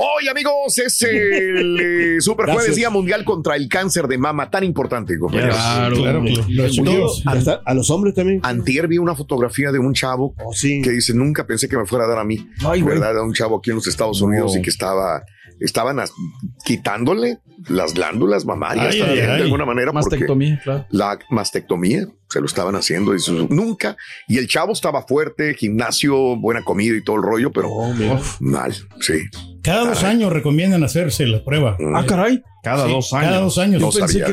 Hoy, amigos, es el eh, Super Jueves. Día Mundial contra el Cáncer de Mama, tan importante, compañeros. Claro, claro, claro. Los hasta a los hombres también. Antier vi una fotografía de un chavo que dice, nunca pensé que me fuera a dar a mí. Ay. ¿Verdad? Era un chavo aquí en los Estados Unidos y que estaba, estaban quitándole las glándulas mamarias Ay, también, ay, ay. de alguna manera. porque Mastectomía, claro. La mastectomía se lo estaban haciendo y su- nunca. Y el chavo estaba fuerte, gimnasio, buena comida y todo el rollo, pero mal, sí. Cada dos años recomiendan hacerse la prueba. Ah, caray. Cada Sí, dos años. Cada dos años. No sabía.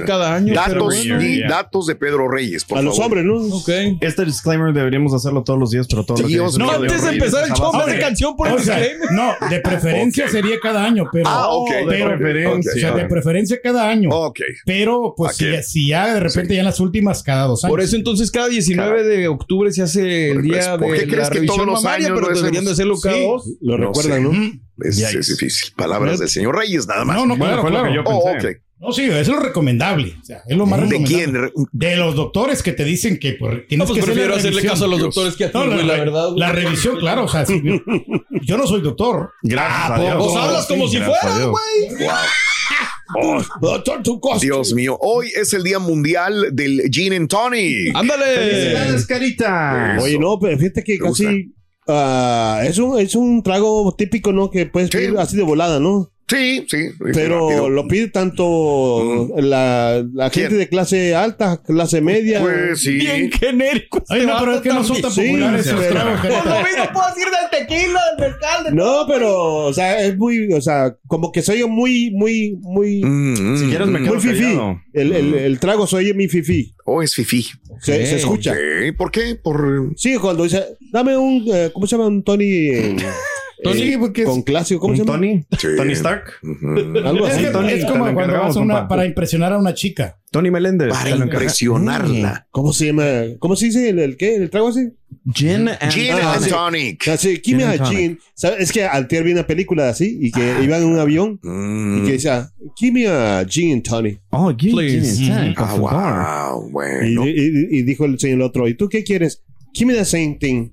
Datos, di- datos de Pedro Reyes, por favor. ¿no? Ok. Este disclaimer deberíamos hacerlo todos los días, pero todos los días. Pedro antes de empezar el a show, de- canción O sea, no, de preferencia sería cada año, pero. Ah, ok. pero- De preferencia. O sea, de preferencia cada año. Ok. Pero, pues, si, si ya de repente ya en las últimas, cada dos años. Por eso entonces cada 19 de octubre se hace el día ¿por qué de crees la que revisión todos los mamaria, años pero deberían de hacerlo cada dos. Lo No recuerdan. ¿no? Es, es difícil. Palabras del señor Reyes, nada más. No, no, claro, claro. Oh. No, sí, es lo recomendable. O sea, es lo más ¿De recomendable. De los doctores que te dicen que pues, tienes No, pues que hacer prefiero la hacerle revisión. caso a los doctores que a ti, No, güey, la verdad, revisión, claro. O sea, sí, yo no soy doctor. Gracias a ¿poco? Dios. Vos hablas como si a fueras, Dios. güey. Oh, Dios mío, hoy es el Día Mundial del Gin and Tonic. Ándale. carita. Oye, no, pero fíjate que casi ah, es, un, es un trago típico, ¿no? Que puedes pedir así de volada, ¿no? Sí, sí. Pero rápido. lo pide tanto la, la ¿Quién? gente de clase alta, clase media. Pues sí. Bien genérico. Ay, no, pero es que no son tan Sí, populares esos tragos. Pues gente. lo mismo puedo decir del tequila, del mezcal, de No, pero, o sea, es muy, o sea, como que soy muy, muy, muy, Mm, Si quieres me muy quedo fifí. callado. El, el, el trago soy mi fifí. Oh, es fifí. Se, se escucha. Ok, ¿Por qué? Por... Sí, cuando dice, dame un, eh, ¿cómo se llama? Un Tony. eh, Tony, eh, porque es- con clásico, ¿cómo ¿Un se llama? Tony? Sí. ¿Tony Stark? Algo Es, así. que Tony, es como cuando vas a una, para impresionar a una chica. Tony Meléndez. Para impresionarla. ¿Cómo se llama? ¿Cómo se dice el, el qué? ¿El trago así? Gin and, Gin Ah, and. Tonic. Ah, sí, give me Gin a gin. ¿Sabes? Es que antier vi una película así y que iban en un avión Mm. y que decía, give me a gin and tonic. Oh, gin, Please. gin and tonic, Ah, por favor. wow, Y, bueno. y- y dijo el señor otro, ¿y tú qué quieres? Give me the same thing.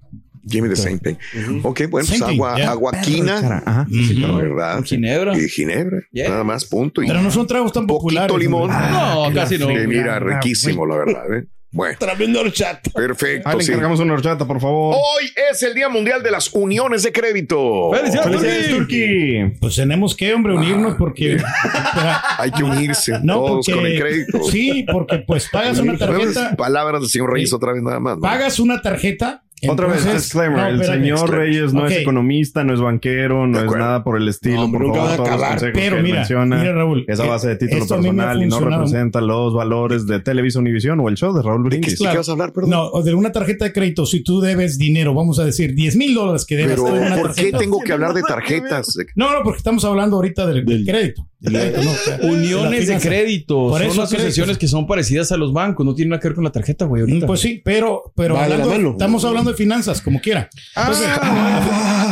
Give me the same thing. Ok, bueno, pues Same thing, agua, yeah. aguaquina. Ajá. Sí, verdad. Ginebra. Y ginebra. Yeah. Nada más, punto. Y Pero no son tragos tan populares. poquito limón. hombre. No, casi no. Sí, mira, Ah, riquísimo, la verdad. ¿eh? Bueno, Tremendo horchata. perfecto. Ah, le sí. encargamos una horchata, por favor. Hoy es el Día Mundial de las Uniones de Crédito. ¡Felicidades. Pues tenemos que, hombre, unirnos porque. Hay que unirse No, todos porque. con el crédito. Sí, porque pues pagas una tarjeta. Palabras del señor Reyes Sí. otra vez nada más. ¿no? Pagas una tarjeta. Otra vez, entonces- disclaimer. No, el espérame. señor Reyes no Ok. es economista, no es banquero, no es nada por el estilo. No, por favor, todos los acabar. consejos Pero que él mira, menciona mira, Raúl, es a base de eh, título personal y no representa los valores de Televisa Univisión o el show de Raúl ¿De qué, Brindis. de qué vas a hablar, perdón? No, de una tarjeta de crédito, si tú debes dinero, vamos a decir 10 mil dólares que debes Pero, una ¿por qué tarjeta. tengo que hablar de tarjetas? No, no, porque estamos hablando ahorita del, del crédito. Uniones de crédito. Por son eso asociaciones que son parecidas a los bancos. No tienen nada que ver con la tarjeta, güey. ahorita. Pues sí, pero, pero hablando- mano. estamos hablando de finanzas, como quiera.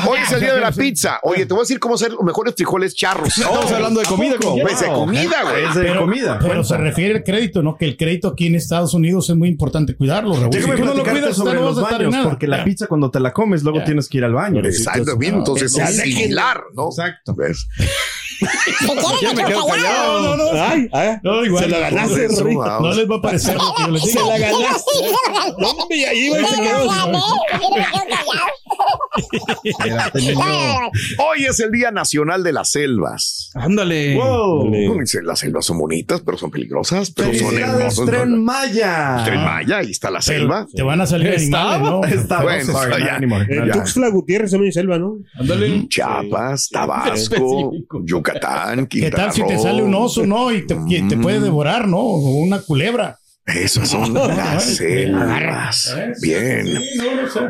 Hoy es el día de la pizza. Oye, te voy a decir cómo hacer los mejores frijoles charros. Estamos hablando de comida, como Pues de comida, güey. Es de Pero, comida. pero se refiere al crédito, ¿no? Que el crédito aquí en Estados Unidos es muy importante cuidarlo, Raúl. Déjame si tú no lo cuidas, sobre no los vas a estar en baños, nada. porque la pizza cuando te la comes, luego tienes que ir al baño. Exacto, bien, entonces es no, similar, ¿no? Exacto. ¿Ves? Me quedo callado. No, no, no. Ay, ay, No, igual. se la ganaste, vamos. No les va a parecer lo que yo les Se digo. la ganaste. No, hombre, y ahí va y se quedó. Hoy es el Día Nacional de las Selvas. Ándale. Wow. Se- Las selvas son bonitas, pero son peligrosas, pero son ¡Felicidades, hermosas. Tren. Maya! Tren Maya, ahí está la selva. Te van a salir animales, ¿no? Está Bueno. Tuxtla Gutiérrez también hay selva, ¿no? Ándale. Chiapas, Tabasco, Específico. Yucatán, ¿Qué tal si te sale un oso, no? Y te, y te puede devorar, ¿no? O una culebra. Esas son las selvas. Bien. Sí, no, no sé.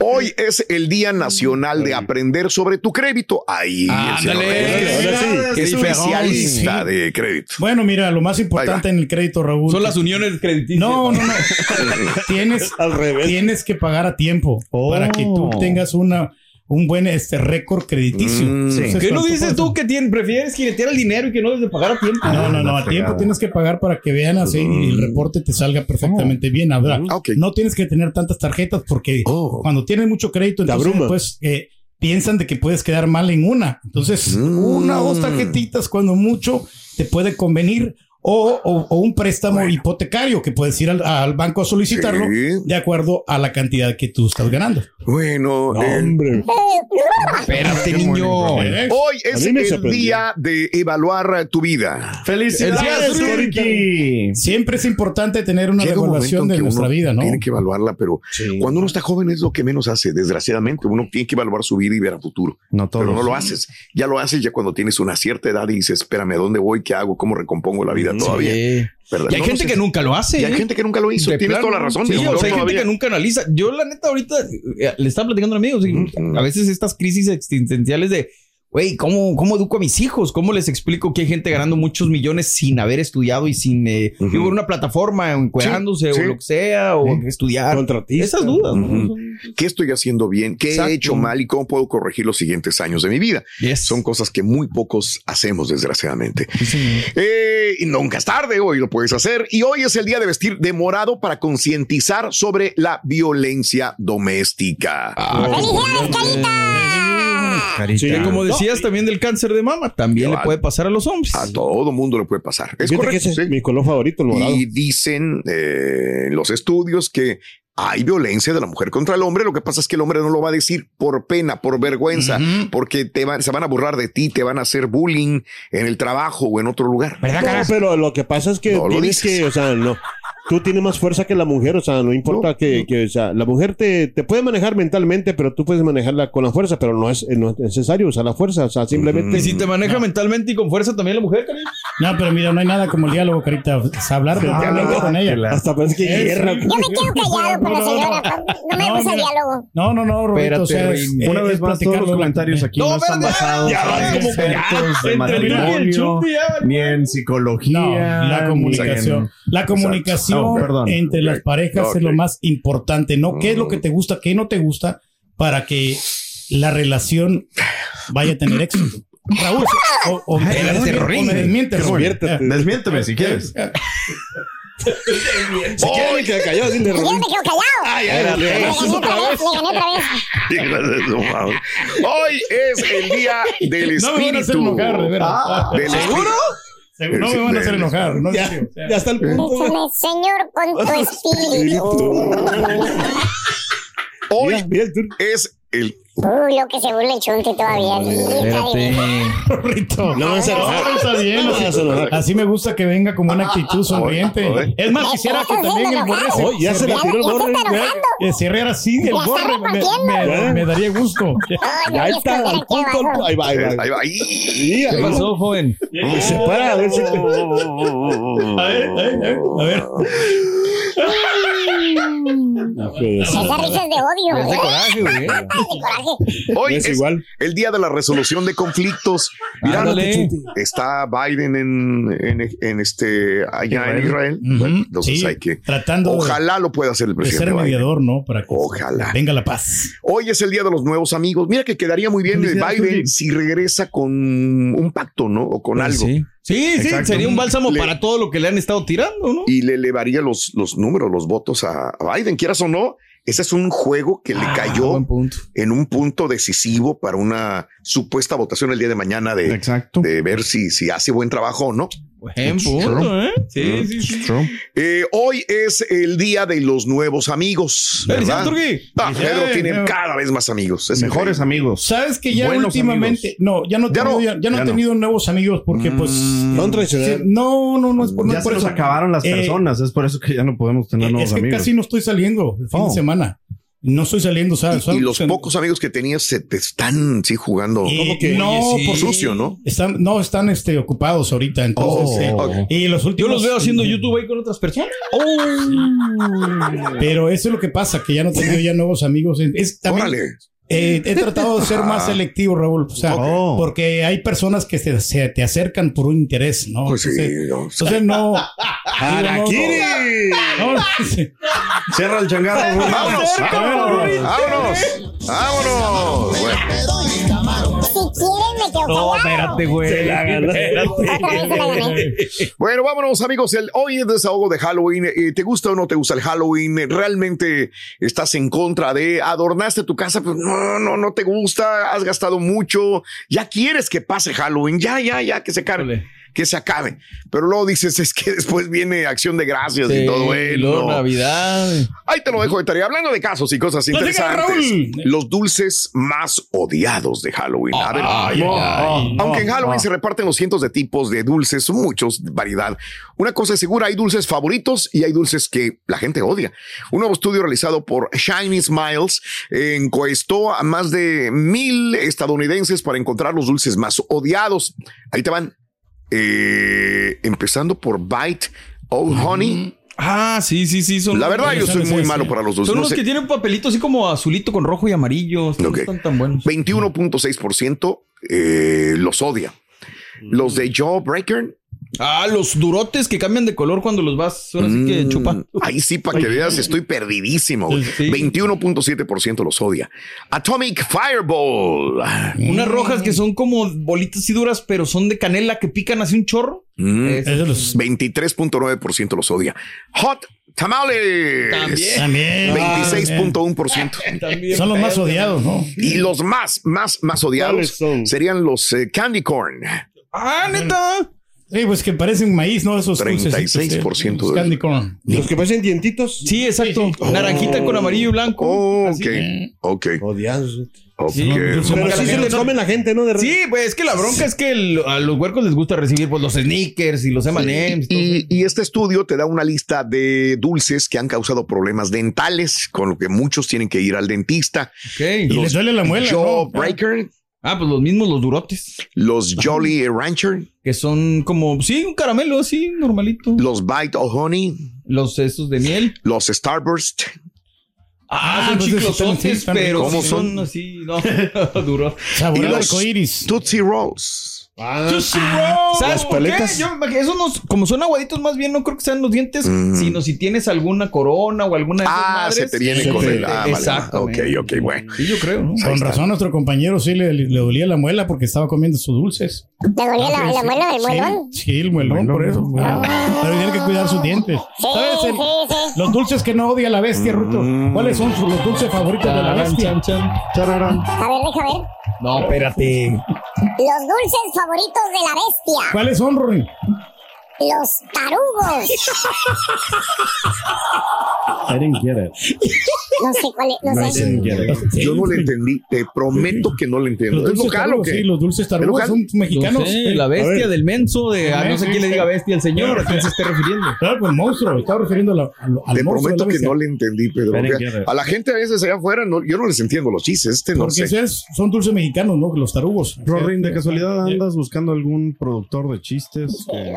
Hoy es el Día Nacional de Aprender sobre tu crédito. Ahí el señor Ahora sí. Qué especialista Sí. de crédito. Bueno, mira, lo más importante en el crédito, Raúl. Son las uniones crediticias. No, no, no. tienes, Al revés. tienes que pagar a tiempo Oh. para que tú tengas una, un buen este récord crediticio. Mm. Entonces, ¿Qué no dices tú que tien- prefieres jinetear el dinero y que no debes de pagar a tiempo? No, no, no, a tiempo tienes que pagar para que vean así y el reporte te salga perfectamente bien. Ahora, Ah, ok. no tienes que tener tantas tarjetas porque Oh. cuando tienes mucho crédito, entonces pues eh, piensan de que puedes quedar mal en una. Entonces, Mm. una o dos tarjetitas cuando mucho te puede convenir. O, o- o un préstamo hipotecario que puedes ir al, al banco a solicitarlo Sí. de acuerdo a la cantidad que tú estás ganando. Bueno, No, eh, hombre. Espérate, niño. ¿Eh? hoy es el día de evaluar tu vida. ¡Felicidades, El día de Ricky! Siempre es importante tener una un evaluación de nuestra vida, ¿no? Tiene que evaluarla, pero cuando uno está joven es lo que menos hace, desgraciadamente. Uno tiene que evaluar su vida y ver a futuro. No todos. Pero no lo haces. Ya lo haces ya cuando tienes una cierta edad y dices, espérame, ¿a dónde voy? ¿Qué hago? ¿Cómo recompongo la vida todavía? Sí. ¿Verdad? Y hay No, gente no sé. que nunca lo hace. Y hay ¿eh? gente que nunca lo hizo. De Tienes plano. toda la razón. Sí, o sea, hay gente todavía. que nunca analiza. Yo, la neta, ahorita eh, le estaba platicando a amigos. A veces estas crisis existenciales de, güey, ¿cómo, ¿cómo educo a mis hijos? ¿Cómo les explico que hay gente ganando muchos millones sin haber estudiado y sin eh, digo, en una plataforma, encuadrándose Sí, o lo que sea, o estudiar? Contratista. Esas dudas. ¿no? ¿Qué estoy haciendo bien? ¿Qué Exacto. he hecho mal? ¿Y cómo puedo corregir los siguientes años de mi vida? Yes. Son cosas que muy pocos hacemos, desgraciadamente. Eh, y nunca es tarde, hoy lo puedes hacer. Y hoy es el día de vestir de morado para concientizar sobre la violencia doméstica. Carita. Sí, como decías también del cáncer de mama, también le puede pasar a los hombres. A todo mundo le puede pasar. Es Fíjate que correcto. es mi color favorito, el morado. Y dicen eh, los estudios que hay violencia de la mujer contra el hombre. Lo que pasa es que el hombre no lo va a decir por pena, por vergüenza, porque te van, se van a burlar de ti, te van a hacer bullying en el trabajo o en otro lugar. No, pero lo que pasa es que No lo tienes dices. que, o sea, no. Tú tienes más fuerza que la mujer, o sea, no importa que, que, o sea, la mujer te, te puede manejar mentalmente, pero tú puedes manejarla con la fuerza, pero no es, no es necesario usar la fuerza, o sea, simplemente. Y si te maneja mentalmente y con fuerza también la mujer, cariño. No, pero mira, no hay nada como el diálogo, Carita. Es hablar directamente con ella. Hasta parece que Eh, guerra. Yo me quedo callado por la señora. No me No, gusta el diálogo. No, no, no, Roberto. Espérate, o sea, es- Una vez más, todos los comentarios aquí No, no, están basados en matrimonio, ni en psicología. La ni comunicación. La comunicación Oh, perdón. entre las parejas es lo más importante, ¿no? ¿Qué es lo que te gusta, qué no te gusta para que la relación vaya a tener éxito? Raúl, o, o, Ay, o- me desmientes, Raúl. Despiértate. Desmiénteme si quieres. Si quiere me queda callado, dile, Yo me Rubén. quedo callado. Ay, ay, le otra vez, gané otra vez. Hoy es el día del No me van a hacer espíritu. de. Del ¿Seguro? Seguro no me van a hacer enojar. No Ya, sé, o sea. ya está el punto. Déjame, Señor, con tu espíritu. Hoy es el Uy, lo que se burla el chunti todavía. Rito. No está bien. No así- me gusta que venga como una actitud sonriente. Oye. Es más, quisiera que también el borre se, Oh, ya se la se- tiró el borre. que cerrara así el borre. Me, repartiendo. me- me daría gusto. Ya está, Ahí va, ahí va. ahí va, ahí. Sí, ahí ¿Qué pasó, joven? Se para a ver si. A ver, a ver, de odio. Es de coraje, güey. de coraje. Hoy Es es, igual. el día de la resolución de conflictos. Ándale. está Biden en, en, en este allá en Israel. Ujú, Bueno, entonces sí, hay que. tratando de- Ojalá lo pueda hacer el de ser presidente. Biden. mediador, ¿no? Para que Ojalá. venga la paz. Hoy es el día de los nuevos amigos. Mira que quedaría muy bien de Felicidades, Biden si regresa con un pacto, ¿no? O con algo. Sí, sí, sí, sería un bálsamo Le- para todo lo que le han estado tirando, ¿no? Y le elevaría los, los números, los votos a Biden, quieras o no. Ese es un juego que le Ah, cayó en un punto decisivo para una supuesta votación el día de mañana de, Exacto. de ver si, si hace buen trabajo o no. Buen punto, ¿eh? Sí, sí, sí. Eh, hoy es el día de los nuevos amigos. ¿verdad? Ah, Pedro tiene cada vez más amigos. Es Mejores increíble. amigos. Sabes que ya Buenos últimamente, amigos. no, ya no, Ya tenido- no. ya, ya no he Ya no. tenido nuevos amigos porque pues Son traicioneros. sí, no, no, no es por, no Ya es se por nos eso. acabaron las Eh, personas. Es por eso que ya no podemos tener Eh, nuevos es que amigos. casi no estoy saliendo el fin Oh. de semana. No estoy saliendo, ¿sabes? Y, y los pocos amigos que tenías se te están sí jugando que- no, Oye, sí. por sucio, ¿no? Están, no, están este, ocupados ahorita. Entonces, Oh, eh, y los Yo últimos. los veo haciendo YouTube ahí con otras personas. Pero eso es lo que pasa, que ya no tengo ya nuevos amigos. Es, también, Órale. Eh, he tratado de ser más Ah. selectivo, Raúl. O sea, Oh. porque hay personas que se, se te acercan por un interés, ¿no? Pues sí, entonces, no. entonces no. ¡Harakiri! no, no, sí. Cierra el changarro. Vámonos, vámonos, vámonos, vámonos. Bueno, Si quieren, me quedo No, espérate, güey. Bueno, vámonos amigos. El, hoy es desahogo de Halloween. Eh, ¿Te gusta o no te gusta el Halloween? ¿Realmente estás en contra de adornaste tu casa? Pues no, no, no te gusta. Has gastado mucho. Ya quieres que pase Halloween. Ya, ya, ya, que se acabe. Que se acabe. Pero luego dices, es que después viene acción de gracias y todo eso. luego Navidad. Ahí te lo dejo de tarea. Hablando de casos y cosas interesantes. Los dulces más odiados de Halloween. A ver, Ay, no, ay, no. aunque en Halloween se reparten los cientos de tipos de dulces, muchos, variedad. Una cosa es segura, hay dulces favoritos y hay dulces que la gente odia. Un nuevo estudio realizado por Shiny Smiles encuestó a más de mil estadounidenses para encontrar los dulces más odiados. Ahí te van. Eh, empezando por Bite Old Honey. Ah, sí, sí, sí. Son La verdad, yo soy muy malo para los dulces. Son No los sé. que tienen papelito así como azulito con rojo y amarillo. No Ok. están tan buenos. 21.6% eh, los odia. Los de Jawbreaker. Ah, los durotes que cambian de color cuando los vas ahora sí que mm, chupa. Ahí sí, para que veas, estoy perdidísimo. Sí. 21.7% los odia. Atomic Fireball. Unas rojas que son como bolitas y duras, pero son de canela que pican así un chorro. Mm, Es- los- 23.9% los odia. Hot Tamales. También. También. 26.1%. También Son los más odiados, ¿no? Y los más, más, más odiados serían los eh, Candy Corn. Ah, neta. Sí, pues que parecen maíz, ¿no? Esos 36% dulcecitos, de- eh, Candy corn. Los que parecen dientitos. Sí, exacto. Naranjita con amarillo y blanco. Oh, Así. ok, ok, Odiados. ok. Sí, Pero sí se ¿no? comen la gente, ¿no? De Sí, pues es que la bronca es que el- a los huercos les gusta recibir pues, los sneakers y los M&M's. y este estudio te da una lista de dulces que han causado problemas dentales, con lo que muchos tienen que ir al dentista. Ok. Y les duele la muela, ¿no? Ah, pues los mismos, los durotes. los Jolly Rancher, Que son como, sí, un caramelo así, normalito. los Bite of Honey, Los esos de miel. los Starburst, Ah, Ah, son pues chiclosotes, pero ¿Cómo son son? así, no, duros. Sabor y los arcoíris. Tootsie Rolls. Ah, ¿Sabes por qué? Yo esos como son aguaditos más bien, no creo que sean los dientes, Mm. sino si tienes alguna corona o alguna de esas Ah, madres. se te viene se con te- el. Ah, vale, Exactamente. Ok, ok, bueno. Sí, yo creo, Con está. razón, a nuestro compañero sí le, le dolía la muela porque estaba comiendo sus dulces. ¿Te dolía la, la muela del muelón? Sí, el muelón, por eso. Pero tiene que cuidar sus dientes. Sí, ¿Sabes? el- sí, sí. los dulces que no odia la bestia, Ruto. ¿Cuáles son sus- los dulces favoritos de la bestia? chan, chan. Chararán. A ver, deja ver. No, espérate. Los dulces favoritos ¿Cuáles son, Rory? Los tarugos. I didn't get it. No sé cuál es. No, I sé. didn't get it. Yo no le entendí, te prometo que no le entiendo. Los ¿Es dulces local o tarugos, qué? sí, los dulces tarugos local? son mexicanos. No sé, la A bestia del menso de, ah, no sé quién le diga bestia al señor, ¿a quién se esté refiriendo? Claro, pues monstruo. Estaba refiriendo a la- a lo- al Te monstruo. prometo que no le entendí, Pedro. A la gente a veces allá afuera, no, yo no les entiendo los chistes. Este no Porque sé. es- son dulces mexicanos, ¿no? Los tarugos. Rorin, de casualidad andas buscando algún productor de chistes. Sí, que-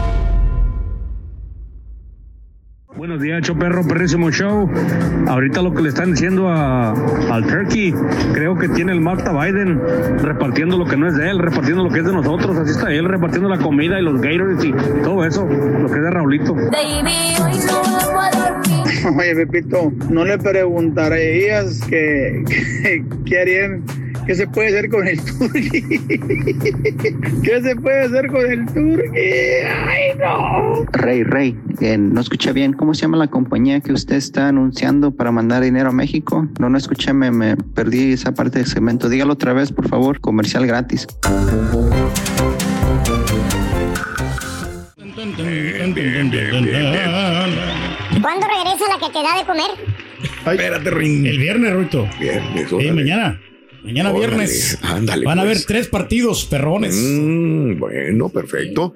Buenos días, Choperro, perrísimo show. Ahorita lo que le están diciendo a, al Turkey, creo que tiene el Marta Biden repartiendo lo que no es de él, repartiendo lo que es de nosotros. Así está él, repartiendo la comida y los Gators y todo eso, lo que es de Raulito. Oye, Pepito, ¿no le preguntarías que, que- qué harían? ¿Qué se puede hacer con el turqui? ¿Qué se puede hacer con el turqui? ¡Ay, no! Rey, Rey, eh, no escuché bien. ¿Cómo se llama la compañía que usted está anunciando para mandar dinero a México? No, no escuché, me, me perdí esa parte del segmento. Dígalo otra vez, por favor. Comercial gratis. ¿Cuándo regresa la que te da de comer? Espérate, Ring. El viernes, Ruito. Viernes, mañana. Mañana Órale, viernes. ándale, Van a haber pues. tres partidos, perrones. Mm, bueno, perfecto.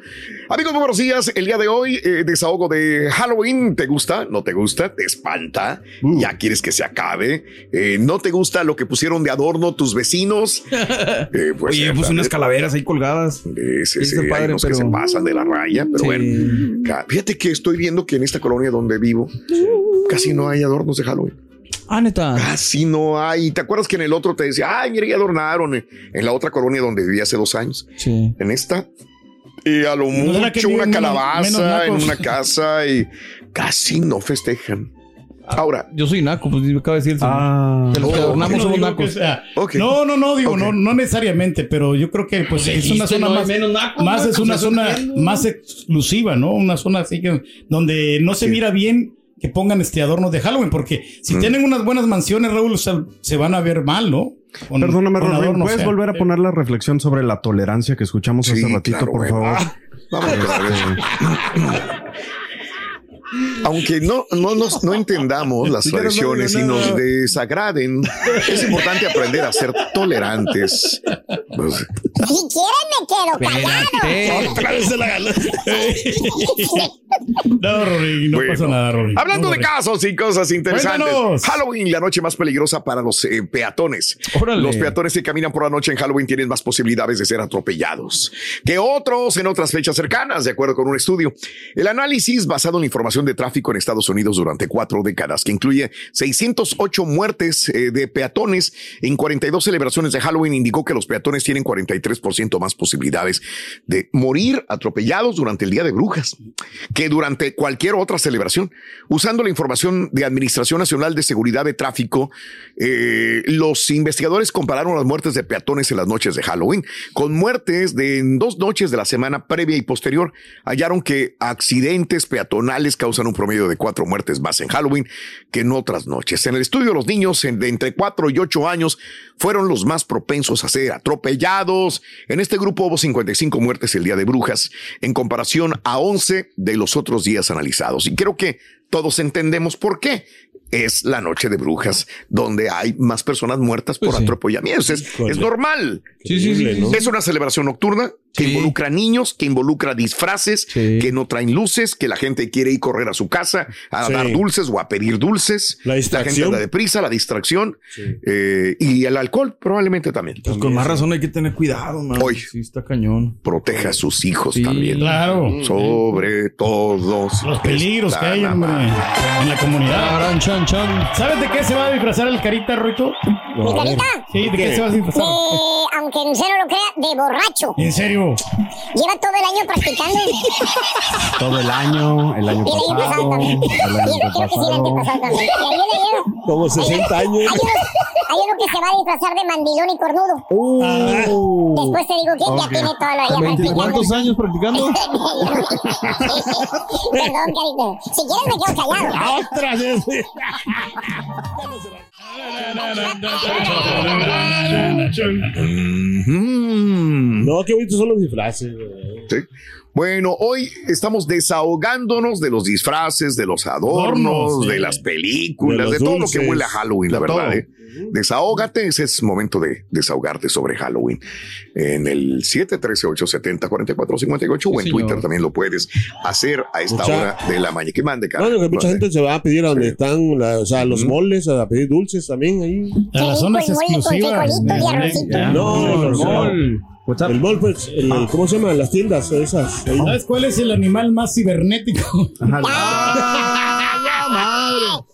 Amigos, muy buenos días. El día de hoy, eh, desahogo de Halloween. ¿Te gusta? ¿No te gusta? ¿Te espanta? Uh. ¿Ya quieres que se acabe? Eh, ¿No te gusta lo que pusieron de adorno tus vecinos? Eh, pues, Oye, puse unas calaveras ahí colgadas. Sí, sí, hay padre, unos que se pasan de la raya, pero Sí. bueno. Fíjate que estoy viendo que en esta colonia donde vivo casi no hay adornos de Halloween. Ah, neta. Casi no hay. ¿Te acuerdas que en el otro te decía, ay, mira, ya adornaron? eh, En la otra colonia donde viví hace dos años. Sí. En esta, y a lo ¿No mucho una calabaza en una casa y casi no festejan. Ahora, Yo soy naco, pues me acaba de decir. Ah. Que los que No, adornamos no somos nacos. sea-. No, no, no, digo, Ok. no, no necesariamente, pero yo creo que pues es una zona no más, menos nacos, más es pues, una eso zona más exclusiva, ¿no? Una zona así que donde no se Sí. mira bien que pongan este adornos de Halloween, porque si Mm. tienen unas buenas mansiones, Raúl, o sea, se van a ver mal, ¿no? Con- Perdóname, con adornos, ¿puedes o sea, volver a poner la reflexión sobre la tolerancia que escuchamos hace Sí, ratito, claro, por favor? Ah, vamos otra vez. Aunque no, no, nos- no entendamos las tradiciones y no. nos desagraden, es importante aprender a ser tolerantes. Si quieren me quedo callado. Otra vez se la ganó. no, Rory, no Bueno, pasa nada, Rory. Hablando No, de Rory. casos y cosas interesantes. Cuéntanos. Halloween, la noche más peligrosa para los eh, peatones. Órale. Los peatones que caminan por la noche en Halloween tienen más posibilidades de ser atropellados que otros en otras fechas cercanas, de acuerdo con un estudio. El análisis basado en la información de tráfico en Estados Unidos durante cuatro décadas, que incluye 608 muertes eh, de peatones en 42 celebraciones de Halloween, indicó que los peatones tienen 43% más posibilidades de morir atropellados durante el Día de Brujas que durante cualquier otra celebración. Usando la información de Administración Nacional de Seguridad de Tráfico, eh, los investigadores compararon las muertes de peatones en las noches de Halloween con muertes de en dos noches de la semana previa y posterior. Hallaron que accidentes peatonales causan un promedio de cuatro muertes más en Halloween que en otras noches. En el estudio, los niños de entre cuatro y ocho años fueron los más propensos a ser atropellados. En este grupo hubo 55 muertes el día de brujas en comparación a 11 de los otros días analizados. Y creo que todos entendemos por qué. Es la noche de brujas, donde hay más personas muertas por Pues sí. atropellamientos. Es, es normal. Sí, sí, sí, sí. Es una celebración nocturna que Sí. involucra niños, que involucra disfraces, Sí. que no traen luces, que la gente quiere ir correr a su casa a Sí. dar dulces o a pedir dulces. La gente distracción. anda deprisa, la distracción eh, y el alcohol probablemente también. Pues con más razón hay que tener cuidado, man. Hoy. Sí, está cañón. Proteja a sus hijos Sí, también. Claro. Sobre todos. Los peligros que hay, hombre, en la comunidad. Charan, chan, chan. ¿Sabes de qué se va a disfrazar el carita, Ruito? ¿Mi carita? Sí, ¿de qué se va a disfrazar? Aunque usted no lo crea, de borracho. En serio. Lleva todo el año practicando. Todo el año, el año Y el año pasado pasado, también. el año Y creo que sí, el pasado. antepasado también. Y ahí le llevo. Como 60 años. Hay unos, hay uno que se va a disfrazar de mandilón y cornudo. Uh. Después te digo quién Ok. ya tiene todo lo ya ¿Veinti- practicado. ¿Cuántos años practicando? Perdón, carita. Si quieres me quedo callado. ¡Ostras! No, qué bonitos son los disfraces. Sí. Bueno, hoy estamos desahogándonos de los disfraces, de los adornos, de las películas, De todo lo que huele a Halloween, la verdad. ¿eh? Desahógate, ese es momento de desahogarte sobre Halloween. En el 713-870-4458 o en Sí, Twitter también lo puedes hacer a esta Mucha- hora de la mañana. Que mande, cara. No, que mucha gente se va a pedir a donde están la- o sea, los moles, a pedir dulces también ahí. A las zonas exclusivas. No, no, no. El mall, pues, el- el- ¿cómo se llama? Las tiendas esas. ¿Sabes cuál es el animal más cibernético?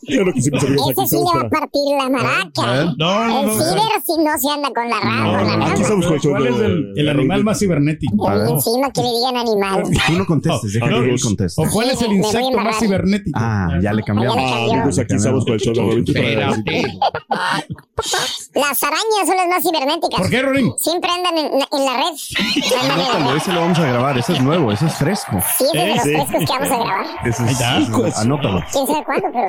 Que sí salió Ese aquí, sí le va a partir la maraca. No, no, el no. ciber si no se anda con la rama. con la rama. Aquí estamos con el show ¿Cuál es el, el animal más cibernético? Encima que le digan animal. Tú no contestes, deja que él conteste. ¿O cuál es el insecto más cibernético? Ah, ya le cambiamos. Ah, pues aquí estamos con el show. Las arañas son las más cibernéticas. ¿Por qué, Rorín? Siempre andan en, en la red. Anótalo, red. ese lo vamos a grabar. Ese es nuevo, ese es fresco. Sí, es de los Sí. frescos que vamos a grabar. Ese ese es- anótalo. Quién sabe cuándo, pero.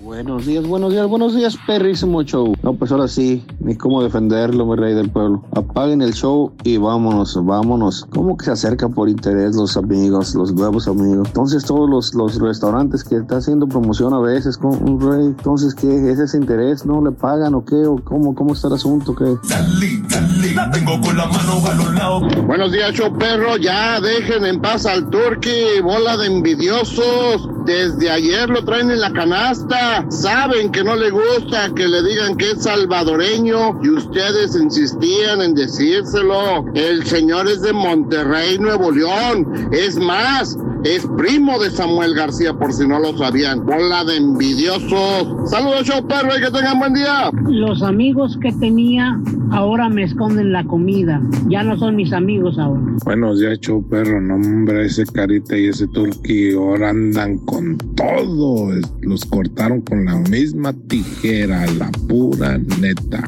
Buenos días, buenos días, buenos días, perrísimo show. No, pues ahora sí, ni cómo defenderlo, mi rey del pueblo. Apaguen el show y vámonos, vámonos. ¿Cómo que se acercan por interés los amigos, los nuevos amigos? Entonces todos los, los restaurantes que están haciendo promoción a veces con un rey, entonces ¿qué? ¿Es ese interés? ¿No le pagan o qué? ¿O cómo, cómo está el asunto? ¿Qué? La tengo con la mano a los lados. Buenos días, show perro. Ya dejen en paz al turqui, bola de envidiosos. Desde ayer lo traen en la canasta. Saben que no le gusta que le digan que es salvadoreño y ustedes insistían en decírselo. El señor es de Monterrey, Nuevo León. Es más, es primo de Samuel García, por si no lo sabían. Bola de envidiosos. Saludos, show perro, y que tengan buen día. Los amigos que tenía ahora me esconden la comida. Ya no son mis amigos ahora. Buenos días, show perro. No, hombre, ese carita y ese turqui ahora andan con todo. Los cortaron con la misma tijera, la pura neta.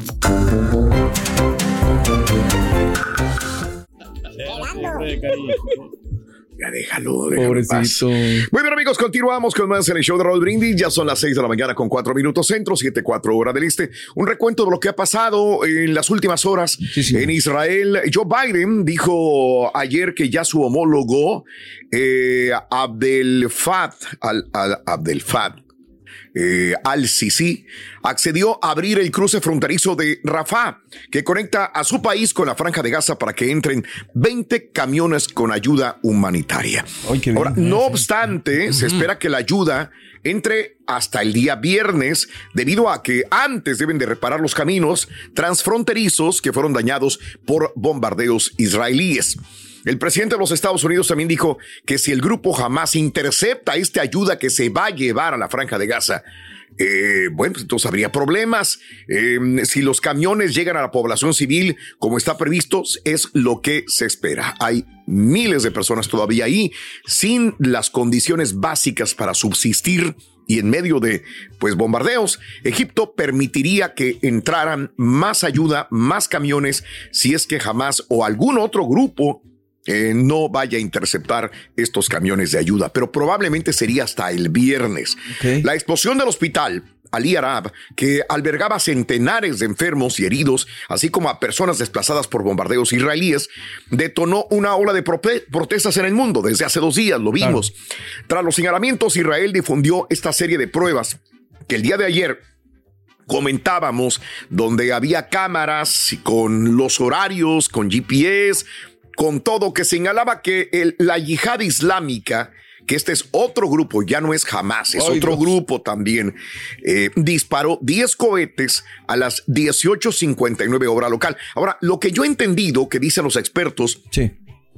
Ya déjalo, déjalo paz. Muy bien, amigos, continuamos con más en el show de Raúl Brindis. Ya son las 6 de la mañana con 4 minutos centro, 7, 4 horas del este. Un recuento de lo que ha pasado en las últimas horas en Israel. Joe Biden dijo ayer que ya su homólogo, eh, Abdel Fatt, al, al- Abdel Fatt, eh, al-Sisi accedió a abrir el cruce fronterizo de Rafah, que conecta a su país con la franja de Gaza para que entren 20 camiones con ayuda humanitaria. Ahora, no obstante, se espera que la ayuda entre hasta el día viernes, debido a que antes deben de reparar los caminos transfronterizos que fueron dañados por bombardeos israelíes. El presidente de los Estados Unidos también dijo que si el grupo jamás intercepta esta ayuda que se va a llevar a la franja de Gaza, eh, bueno, pues entonces habría problemas. Eh, si los camiones llegan a la población civil como está previsto, es lo que se espera. Hay miles de personas todavía ahí sin las condiciones básicas para subsistir y en medio de pues bombardeos, Egipto permitiría que entraran más ayuda, más camiones, si es que jamás o algún otro grupo eh, no vaya a interceptar estos camiones de ayuda, pero probablemente sería hasta el viernes. La explosión del hospital. Ali Arab, que albergaba centenares de enfermos y heridos, así como a personas desplazadas por bombardeos israelíes, detonó una ola de protestas en el mundo desde hace dos días, lo vimos. Tras los señalamientos, Israel difundió esta serie de pruebas que el día de ayer comentábamos, donde había cámaras con los horarios, con GPS, con todo, que señalaba que el- la yihad islámica, que este es otro grupo, ya no es jamás, es Ay, otro Dios. grupo también, eh, disparó 10 cohetes a las 18.59 hora local. Ahora, lo que yo he entendido, que dicen los expertos,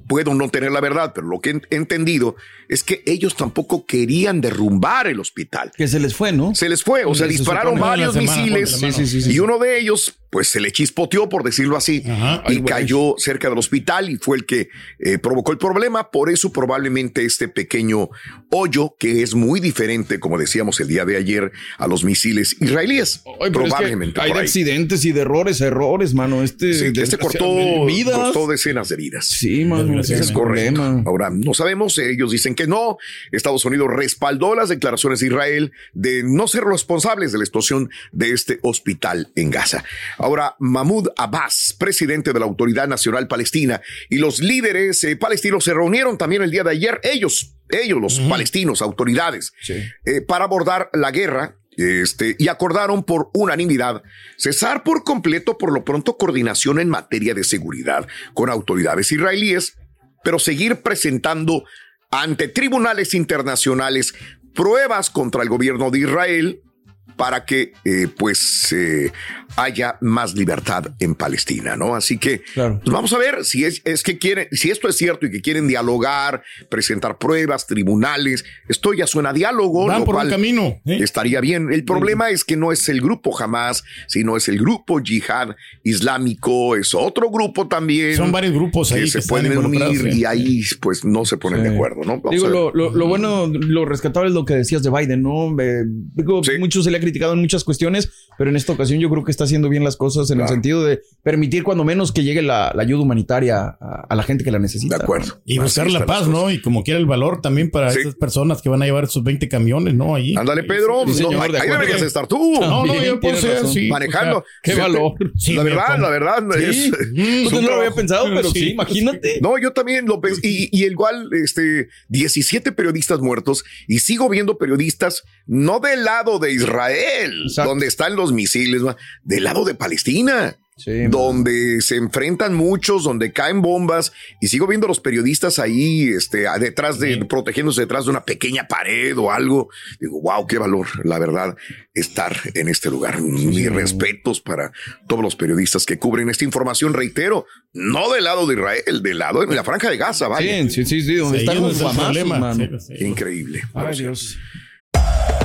puedo no tener la verdad, pero lo que he entendido es que ellos tampoco querían derrumbar el hospital. Que se les fue, ¿no? Se les fue, o sea, Se dispararon varios semana, misiles. Sí, sí, sí, sí. y uno de ellos pues se le chispoteó, por decirlo así, y cayó cerca del hospital y fue el que eh, provocó el problema. Por eso probablemente este pequeño hoyo, que es muy diferente, como decíamos el día de ayer, a los misiles israelíes. Ay, pero es que probablemente. hay por ahí. accidentes y de errores, errores, mano. Este, Sí, este cortó, vidas. costó decenas de vidas. Sí, mano, ese es correcto. problema. Ahora, no sabemos, ellos dicen que no. Estados Unidos respaldó las declaraciones de Israel de no ser responsables de la explosión de este hospital en Gaza. Ahora, Mahmoud Abbas, presidente de la Autoridad Nacional Palestina, y los líderes eh, palestinos se reunieron también el día de ayer, ellos, ellos, los palestinos, autoridades, eh, para abordar la guerra este, y acordaron por unanimidad cesar por completo, por lo pronto, coordinación en materia de seguridad con autoridades israelíes, pero seguir presentando ante tribunales internacionales pruebas contra el gobierno de Israel para que eh, pues eh, haya más libertad en Palestina, ¿no? Así que pues vamos a ver si es, es que quieren, si esto es cierto y que quieren dialogar, presentar pruebas, tribunales, esto ya suena a diálogo, Van lo por cual camino, ¿eh? estaría bien. El problema es que no es el grupo Hamas, sino es el grupo Yihad Islámico, es otro grupo también. Son varios grupos ahí que que se pueden unir sí. y ahí pues no se ponen de acuerdo, ¿no? Vamos Digo, a ver. lo, lo- lo bueno, lo rescatable es lo que decías de Biden, ¿no? Eh, digo, mucho se le ha criticado en muchas cuestiones, pero en esta ocasión yo creo que está haciendo bien las cosas en el sentido de permitir cuando menos que llegue la, la ayuda humanitaria a, a la gente que la necesita. De acuerdo. Y buscar la paz, ¿no? Y como quiera el valor también para estas personas que van a llevar sus 20 camiones, ¿no? Allí. Ándale, Pedro. Sí, no, señor, ahí de ahí deberías estar tú. No, no, yo puedo ser así. Manejando. O sea, qué valor. Sí, la verdad, la verdad. Sí. es- Mm. no lo había pensado, pero sí, imagínate. No, yo también lo pensé. Y, y igual, este, 17 periodistas muertos y sigo viendo periodistas no del lado de Israel, donde están los misiles, del lado de Palestina. donde se enfrentan muchos, donde caen bombas y sigo viendo a los periodistas ahí, este, detrás de, protegiéndose detrás de una pequeña pared o algo. Digo, wow, qué valor, la verdad, estar en este lugar. Mis respetos para todos los periodistas que cubren esta información, reitero, no del lado de Israel, del lado de la franja de Gaza, vaya. Sí, sí, sí, sí, donde Sí, están los. Increíble. Ay, Dios.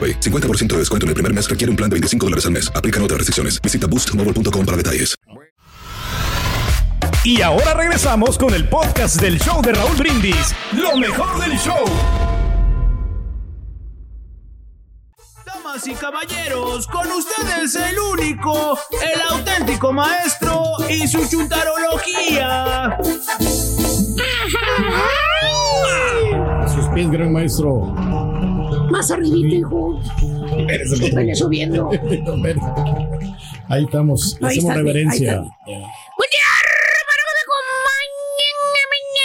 AroPay. 50% de descuento en el primer mes requiere un plan de 25 dólares al mes. Aplican otras restricciones. Visita boostmobile.com para detalles. Y ahora regresamos con el podcast del show de Raúl Brindis. Lo mejor del show. Damas y caballeros, con ustedes el único, el auténtico maestro y su chuntarología. Sus pies, gran maestro. Más arribita, hijo. Vele subiendo. Ahí estamos. Le Ahí hacemos está, reverencia. ahí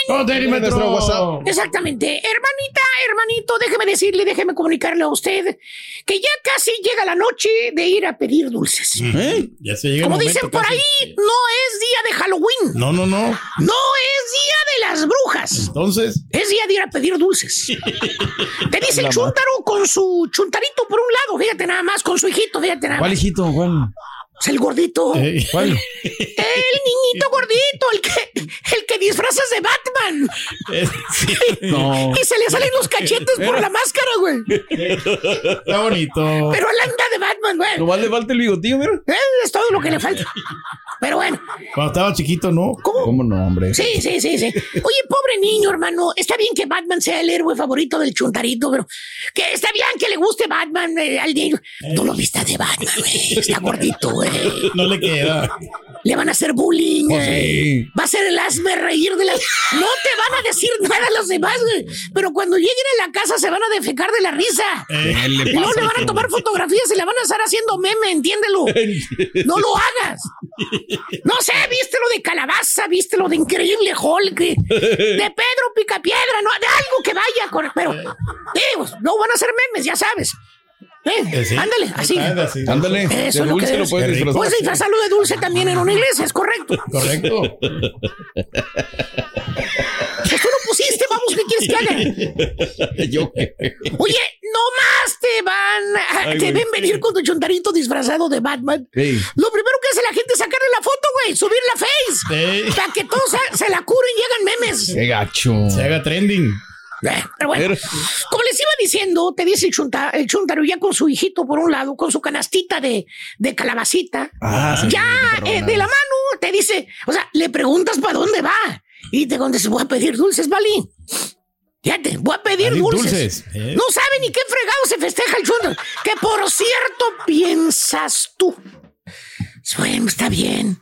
Oh, Daddy, maestro, WhatsApp. Exactamente. Hermanita, hermanito, déjeme decirle, déjeme comunicarle a usted que ya casi llega la noche de ir a pedir dulces. ¿Eh? Ya se llega el Como momento dicen por casi. ahí, no es día de Halloween. No, no, no. No es día de las brujas. Entonces. Es día de ir a pedir dulces. Te dice el La chúntaro con su chuntarito por un lado, fíjate nada más, con su hijito, fíjate nada ¿Cuál más. hijito? ¿Cuál? Es el gordito. ¿Cuál? El niñito gordito, el que, el que disfrazas de Batman. No. Y se le salen los cachetes por la máscara, güey. Está bonito. Pero él anda de Batman, güey. Nomás le falta el bigotillo, mira. Eh, Es todo lo que le falta. Pero bueno, Cuando estaba chiquito, ¿no? ¿Cómo no, hombre? sí, sí, sí, sí. Oye, pobre niño, hermano. Está bien que Batman sea el héroe favorito del chuntarito, pero que está bien que le guste Batman eh, al niño. No lo viste de Batman, güey. Está gordito, güey. No le queda. Le van a hacer bullying. Pues eh. sí. Va a ser el hazme reír de las. No te van a decir nada los demás, güey. Pero cuando lleguen a la casa se van a defecar de la risa. ¿Qué le y luego pasa le van a tomar fotografías y le van a estar haciendo meme, entiéndelo. No lo hagas. No sé, viste lo de calabaza, viste lo de increíble Hulk, de Pedro Picapiedra, no, de algo que vaya con. Pero, digo, no van a ser memes, ya sabes. Eh, Eh, sí. Ándale, así. Ándale, sí. Ándale, Eso de lo puedes disfrazar. Puedes disfrazarlo de dulce también en una iglesia, es correcto. Correcto. Pues tú lo pusiste, vamos, ¿qué quieres que haga? Yo. Oye, no más te van, Ay, te ven venir con tu chontarito disfrazado de Batman. Sí. Lo primero que hace la gente es sacarle la foto, güey, subir la face. Sí. Para que todos se, se la curen y hagan memes. Qué gacho. Se haga trending. Pero bueno, como les iba diciendo, te dice el, chunta, el chuntaro ya con su hijito por un lado, con su canastita de, de calabacita. Ah, ya eh, de la mano te dice, o sea, le preguntas para dónde va. Y te contesta, voy a pedir dulces, Balín. Fíjate, voy a pedir dulces. dulces, ¿eh? No sabe ni qué fregado se festeja el chuntaro. Que por cierto, piensas tú. Bueno, está bien.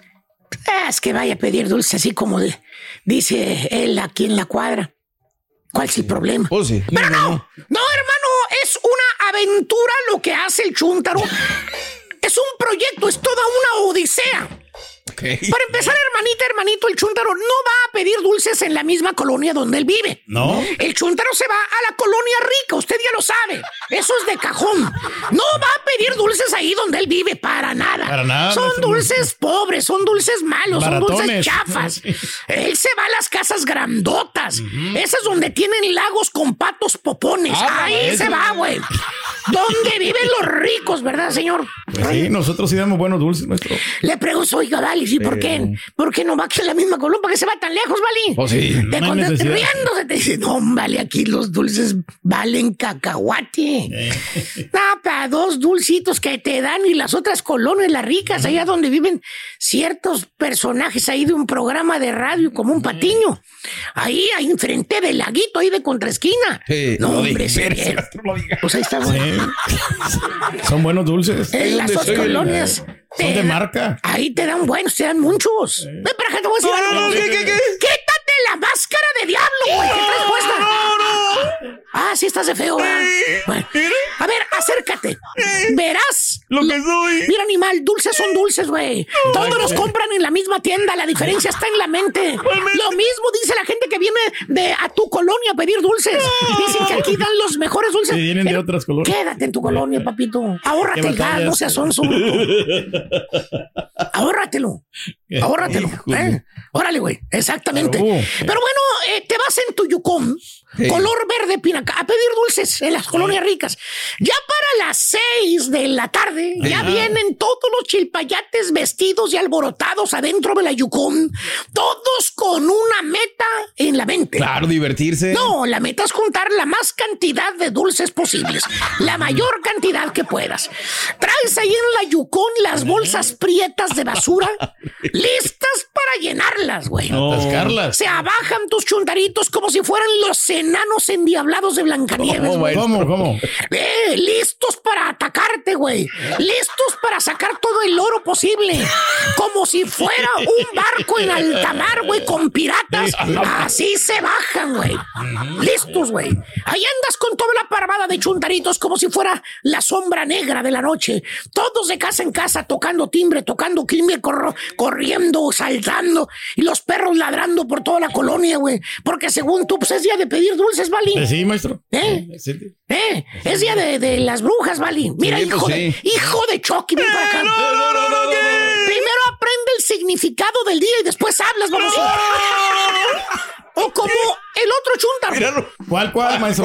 Es que vaya a pedir dulces así como dice él aquí en la cuadra. ¿Cuál es el problema? Pues sí. Pero no, no, hermano, es una aventura lo que hace el Chuntaro. Es un proyecto, es toda una odisea. Para empezar, hermanita, hermanito, el Chuntaro no va a pedir dulces en la misma colonia donde él vive. No. El Chuntaro se va a la colonia rica, usted ya lo sabe. Eso es de cajón. No va a pedir dulces ahí donde él vive, para nada. Para nada, Son dulces pobres, son dulces malos, son dulces chafas. Él se va a las casas grandotas. Esas donde tienen lagos con patos popones. Ah, Ahí se va, güey. Donde viven los ricos, ¿verdad, señor? Pues sí, nosotros sí damos buenos dulces, maestro. Le pregunto, oiga, Vali, ¿sí por qué? ¿Por qué no va aquí a la misma Colón? ¿Para qué se va tan lejos, Vali? Pues sí, Te no necesidad. riéndose, te dice, no, vale, aquí los dulces valen cacahuate. Para dos dulcitos que te dan y las otras colonias, las ricas, allá donde viven ciertos personajes ahí de un programa de radio como un patiño. Ahí, ahí enfrente del laguito, ahí de contraesquina. Sí, no, hombre, sí, Pues ahí está. Son buenos dulces. En las dos colonias. Son de marca. Ahí te dan buenos, te dan muchos. Ven para acá, te voy a decir algo. no, ¿qué, qué, qué? Quítate la máscara de diablo, güey, traes puesta. Ah, sí estás de feo, ¿verdad? Bueno, a ver, acércate. Verás. Lo que soy. Mira, animal, dulces son dulces, güey. Todos los compran en la misma tienda. La diferencia está en la mente. Lo mismo dice la gente que viene de a tu colonia a pedir dulces. Dicen que aquí dan los mejores dulces. Sí, vienen de otras colonias. Quédate en tu colonia, papito. Ahórrate Qué el gas, no seas sonso. Ahórratelo. Ahórratelo. ¿eh? Órale, güey. Exactamente. Pero bueno, eh, te vas en tu Yukon, Sí. color verde pinaca, a pedir dulces en las colonias ricas. Ya para las seis de la tarde, ya Ajá. vienen todos los chilpayates vestidos y alborotados adentro de la Yukon, todos con una meta en la mente. Claro, divertirse. No, la meta es juntar la más cantidad de dulces posibles, la mayor cantidad que puedas. Traes ahí en la Yukon las bolsas prietas de basura listas para llenarlas, güey. Atascarlas. Se abajan tus chuntaritos como si fueran los enanos endiablados de Blancanieves. ¿Cómo, güey. ¿Cómo, cómo? Eh, listos para atacarte, güey. Listos para sacar todo el oro posible. Como si fuera un barco en alta mar, güey, con piratas. Así se bajan, güey. Listos, güey. Ahí andas con toda la parvada de chuntaritos como si fuera la sombra negra de la noche. Todos de casa en casa tocando timbre, tocando timbre, corro- corriendo, saltando. Y los perros ladrando por toda la colonia, güey. Porque según tú, pues es día de pedir dulces, ¿vale? Eh, Sí, maestro. ¿Eh? Sí. ¿Eh? Es día de, de las brujas, Vali. Mira, Sí, hijo, pues de, sí. hijo de Chucky, ven para acá. Primero aprende el significado del día y después hablas, vamos. O como el otro chúntaro. ¿Cuál, cuál, maestro?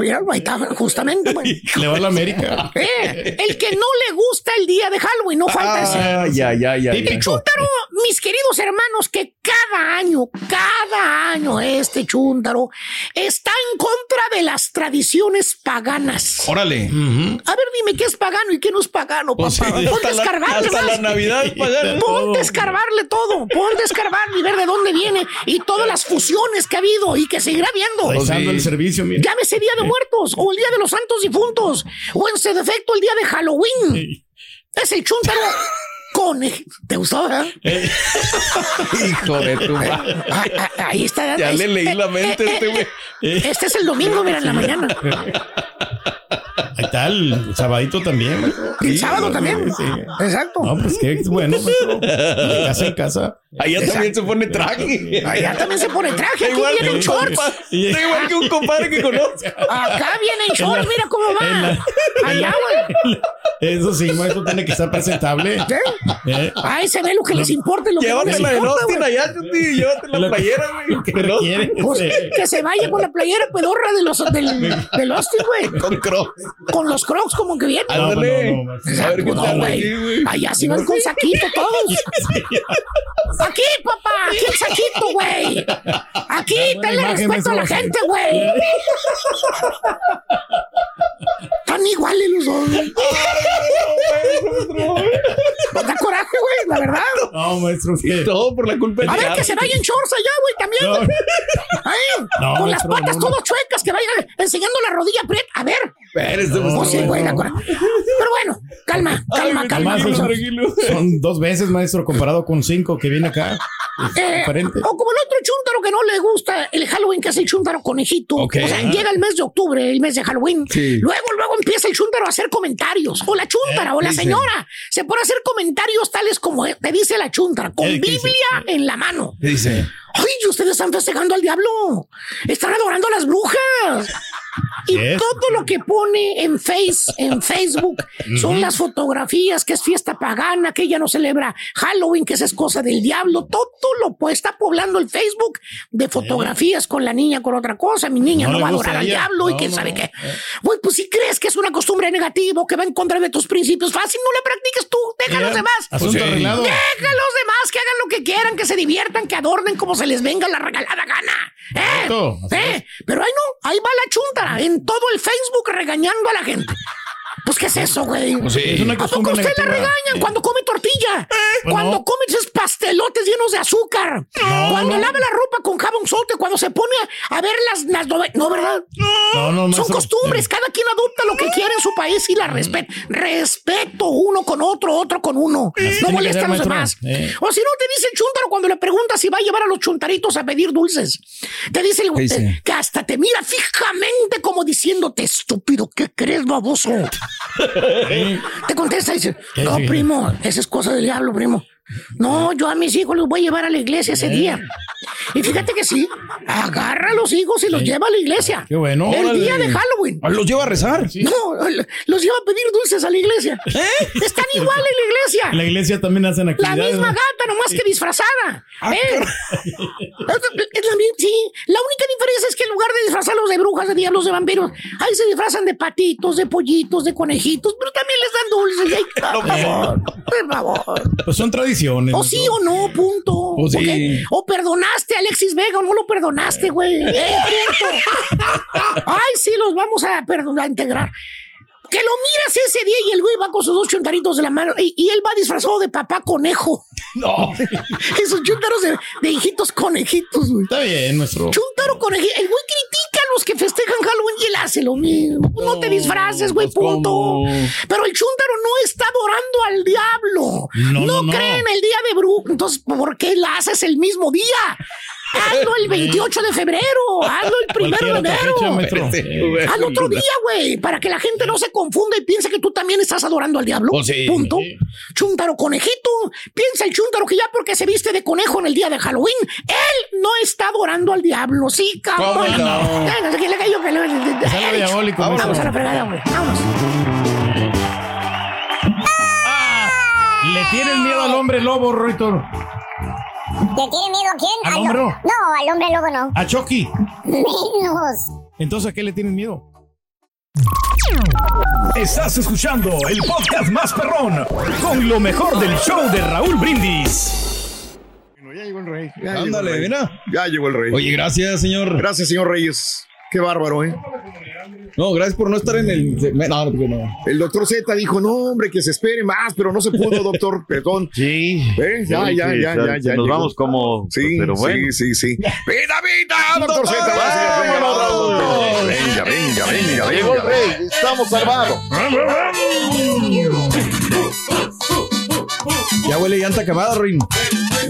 Míralo, ahí está, justamente, güey. Le va a la América. Eh, el que no le gusta el día de Halloween, no falta ese. Ay, ay, ay, ay. El chúntaro, mis queridos hermanos, que cada año, cada año este chúntaro está en contra de las tradiciones paganas. Órale. A ver, dime qué es pagano y qué no es pagano, papá. Pues sí, Ponte a la- escarbarle hasta más. la Navidad es pagano. Ponte a escarbarle todo. Ponte a escarbarle y ver de dónde viene y todas las fusiones que ha habido y que seguirá habiendo. Realizando el servicio, mira. Llámese Día de Muertos o el Día de los Santos Difuntos o en su defecto el Día de Halloween. Es el chúntaro Cone. ¿Te gustó, verdad? Hijo de tu madre. Ah, ah, Ahí está. Ya le leí la mente a este güey. Este es el domingo, mira, en la mañana. Ahí está el sabadito también. El sábado Sí, también. sí. Exacto. No, pues qué bueno. maestro. De casa en casa. Allá también se pone traje. Allá también se pone traje. Aquí Igual viene en que un shorts. igual que un compadre que conozco. Acá viene en shorts. Mira cómo va. la- Allá, güey. Eso sí, maestro, tiene que estar presentable. ¿Eh? Ay, se ve lo que les importa lo que no les Llévatela de importa, Austin allá, Chuti. Llévatela la playera, güey. ¿Qué requiere? Pues, que se vaya con la playera pedorra de los del, del Austin, güey. Con crocs. Con los crocs como que vienen. No, no, maestro. A ver qué No, tal güey. aquí, güey. Allá sí van con saquito todos. Aquí, papá, aquí el saquito, güey. Aquí, tenle respeto a la gente, güey. Están iguales los dos. güey. Nos da coraje, güey, la verdad. No, maestro, sí. Todo por la culpa A de ver, que se vayan shorts allá, güey, también. No. güey. Ay, No, con las patas no, no. todas chuecas, que vayan enseñando la rodilla. A ver. Espérese, Pues maestro. sí, güey, la Pero bueno, calma, calma, calma. Son, tranquilo. son dos veces, maestro, comparado con cinco que viene acá. Eh, o como el otro chúntaro que no le gusta el Halloween, que es el chúntaro conejito. O sea, llega el mes de octubre, el mes de Halloween. Sí. Luego, luego empieza el chúntaro a hacer comentarios. O la chúntara, Eh, o la señora. Se pone a hacer comentarios tales como te dice la chúntara, con Eh. Biblia en la mano. ¿Qué dice? ¡Ay, ustedes están festejando al diablo! ¡Están adorando a las brujas! Y todo lo que pone en Face, en Facebook, son las fotografías, que es fiesta pagana, que ella no celebra Halloween, que esa es cosa del diablo. Todo lo pues está poblando el Facebook de fotografías con la niña con otra cosa. Mi niña No va a adorar al diablo y quién no, sabe no. qué. Güey, pues si crees que es una costumbre negativa que va en contra de tus principios, fácil, no le practiques tú. Deja a los demás. Asunto Sí. arreglado. Deja a los demás que hagan lo que quieran, que se diviertan, que adornen como se les venga la regalada gana. ¿Eh? Correcto, así ¿Eh? Pero ahí no, ahí va la chuntara en todo el Facebook regañando a la gente. Pues, ¿qué es eso, güey? Pues sí. Es una ¿A poco usted la regañan cuando come tortilla? Pues cuando no. come esos pastelotes llenos de azúcar. cuando no. lava la ropa con jabonzote. Cuando se pone a, ver las, las No, ¿verdad? No, no, Son maestro. costumbres. Cada quien adopta lo que quiere en su país y la respeta. Respeto uno con otro, otro con uno. no molesta a los demás. Eh. O si no, te dice el chúntaro cuando le preguntas si va a llevar a los chuntaritos a pedir dulces. Te dice, el, que hasta te mira fijamente como diciéndote, estúpido, ¿qué crees, baboso? Te contesta y dice, ¿Qué no, primo, esa es cosa del diablo, primo. No, yo a mis hijos los voy a llevar a la iglesia Eh. ese día. Y fíjate que sí, agarra a los hijos y los lleva a la iglesia. Qué bueno. El día de Halloween. Ah, ¿Los lleva a rezar? No, los lleva a pedir dulces a la iglesia. Están igual en la iglesia. En la iglesia también hacen La actividades. misma ¿no? gata, nomás que disfrazada. Ah, ¿Eh? Es la sí, la única diferencia es que en lugar de disfrazarlos de brujas, de diablos, de vampiros, ahí se disfrazan de patitos, de pollitos, de conejitos, pero también les dan dulces. Ay, por favor, por favor. Pues son tradiciones. O sí o no, punto. Pues sí. O perdonaste a Alexis Vega o no lo perdonaste, güey. Eh. Ay, sí, los vamos a perdonar, a integrar. Que lo miras ese día y el güey va con sus dos chuntaritos de la mano y, y él va disfrazado de papá conejo. No. Esos chuntaros de, de hijitos conejitos, güey. Está bien, nuestro. Chuntaro conejito. El güey critica a los que festejan Halloween y él hace lo mismo. No te disfraces, güey, pues, punto. ¿cómo? Pero el chúntaro no está adorando al diablo. No, No, no, no. cree en el día de brujo. Entonces, ¿por qué la haces el mismo día? Hazlo el 28 de febrero. Hazlo el primero de enero. fecha, otro día, güey, para que la gente no se confunda y piense que tú también estás adorando al diablo. Pues sí. Punto. Chúntaro conejito. Piensa el chúntaro que ya porque se viste de conejo en el día de Halloween, él no está adorando al diablo. Sí, cabrón. ¿Cómo no? Diabólico, Vamos a la fregada, güey. Vámonos. ¿Le tienes miedo al hombre lobo, Roitor? ¿Le tiene miedo a quién? ¿Al lo- hombre? No, al hombre lobo no. A Chucky. Menos. Entonces, ¿a qué le tienes miedo? Estás escuchando el podcast más perrón con lo mejor del show de Raúl Brindis. Ya llegó el rey. Ya llegó el Ándale, rey. mira. Ya llegó el rey. Oye, gracias, señor. Gracias, señor Reyes. Qué bárbaro, ¿eh? No, gracias por no estar en el. No, no, no. El doctor Z dijo, no, hombre, que se espere más, pero no se pudo, doctor. Perdón. Sí. ¿Eh? Ya, Sí, ya, sí, ya, ya, ya. Nos llegó. vamos como. Sí, pero bueno. sí, sí, sí. ¡Vida, vida, doctor Z! ¡Vámonos, Raúl! Venga, venga, venga, Llegó el venga. rey, estamos salvados. Ya huele llanta quemada, Ruin.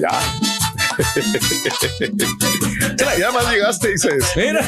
Ya. Ya más llegaste, dices. Mira,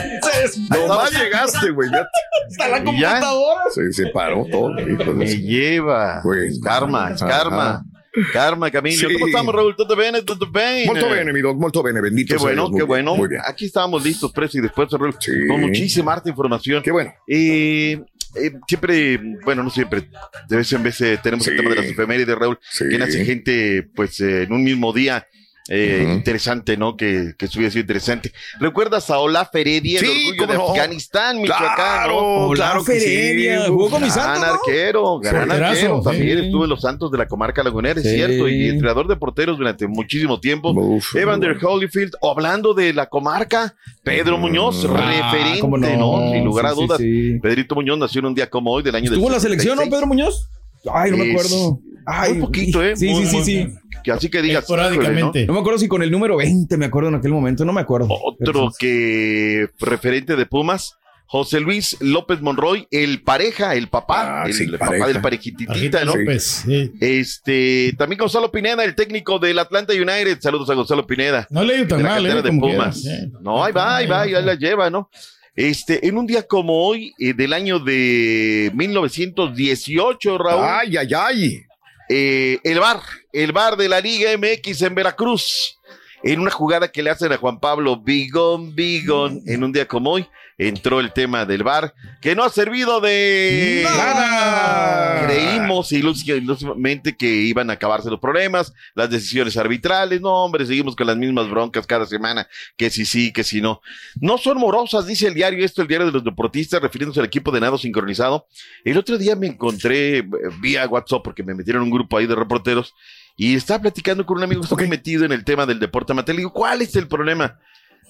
No más llegaste, güey. Ya. Está la computadora. Se separó todo. hijo de Me lleva. Pues, karma, ajá. karma. Karma, Camilo. Sí. ¿Cómo estamos, Raúl? ¿Todo bien? ¿Todo bien? Molto bene, mi dog, molto bene, bendito Qué bueno, qué bueno. Muy bien. Aquí estábamos listos, preso, y después, Raúl, Sí. con muchísima harta información. Qué bueno. Eh, eh, siempre, bueno, no siempre, de vez en vez eh, tenemos el Sí. tema de las efemérides, Raúl, Sí. que nace gente, pues, eh, en un mismo día. Eh. Interesante, ¿no? Que, que estuviera sido interesante. ¿Recuerdas a Olaf Heredia, el Sí, orgullo de no. Afganistán, Michoacán? Claro, claro que sí. Jugó con mis Gran arquero, gran arquero. sí. También estuvo en los Santos de la comarca lagunera, es cierto, y entrenador de porteros durante muchísimo tiempo. Uf, Evander Holyfield, o hablando de la comarca, Pedro Muñoz, Ah, referente, no. no. Sin lugar a dudas. sí. Pedrito Muñoz nació en un día como hoy del año del ¿Estuvo en la selección, no, 76. Pedro Muñoz? Ay, no me acuerdo. Ay, un poquito, ¿eh? Sí, Muy, sí, sí, muy- sí. Que así que digas. Esporádicamente. No me acuerdo si con el número 20 me acuerdo en aquel momento, no me acuerdo. Otro que referente de Pumas. José Luis López Monroy, el pareja, el papá, Ah, el, sí, papá pareja. del parejititita, ¿no? López, sí. Este, también Gonzalo Pineda, el técnico del Atlanta United. Saludos a Gonzalo Pineda. No le he ido tan mal, ¿eh? de Pumas. sí. No, ahí va, ahí va, ahí la lleva, ¿no? Este, en un día como hoy, eh, del año de 1918, Raúl, Ay, ay, ay. Eh, el bar, el bar de la Liga MX en Veracruz, en una jugada que le hacen a Juan Pablo Bigón, Bigón, en un día como hoy, entró el tema del bar, que no ha servido de Nada. Creímos ilus- ilusivamente que iban a acabarse los problemas, las decisiones arbitrales, no hombre, seguimos con las mismas broncas cada semana, que si sí, que si no. No son morosas, dice el diario, esto el diario de los deportistas, refiriéndose al equipo de nado sincronizado. El otro día me encontré eh, vía WhatsApp, porque me metieron en un grupo ahí de reporteros, y estaba platicando con un amigo que está muy metido en el tema del deporte amateur. Le digo, ¿cuál es el problema?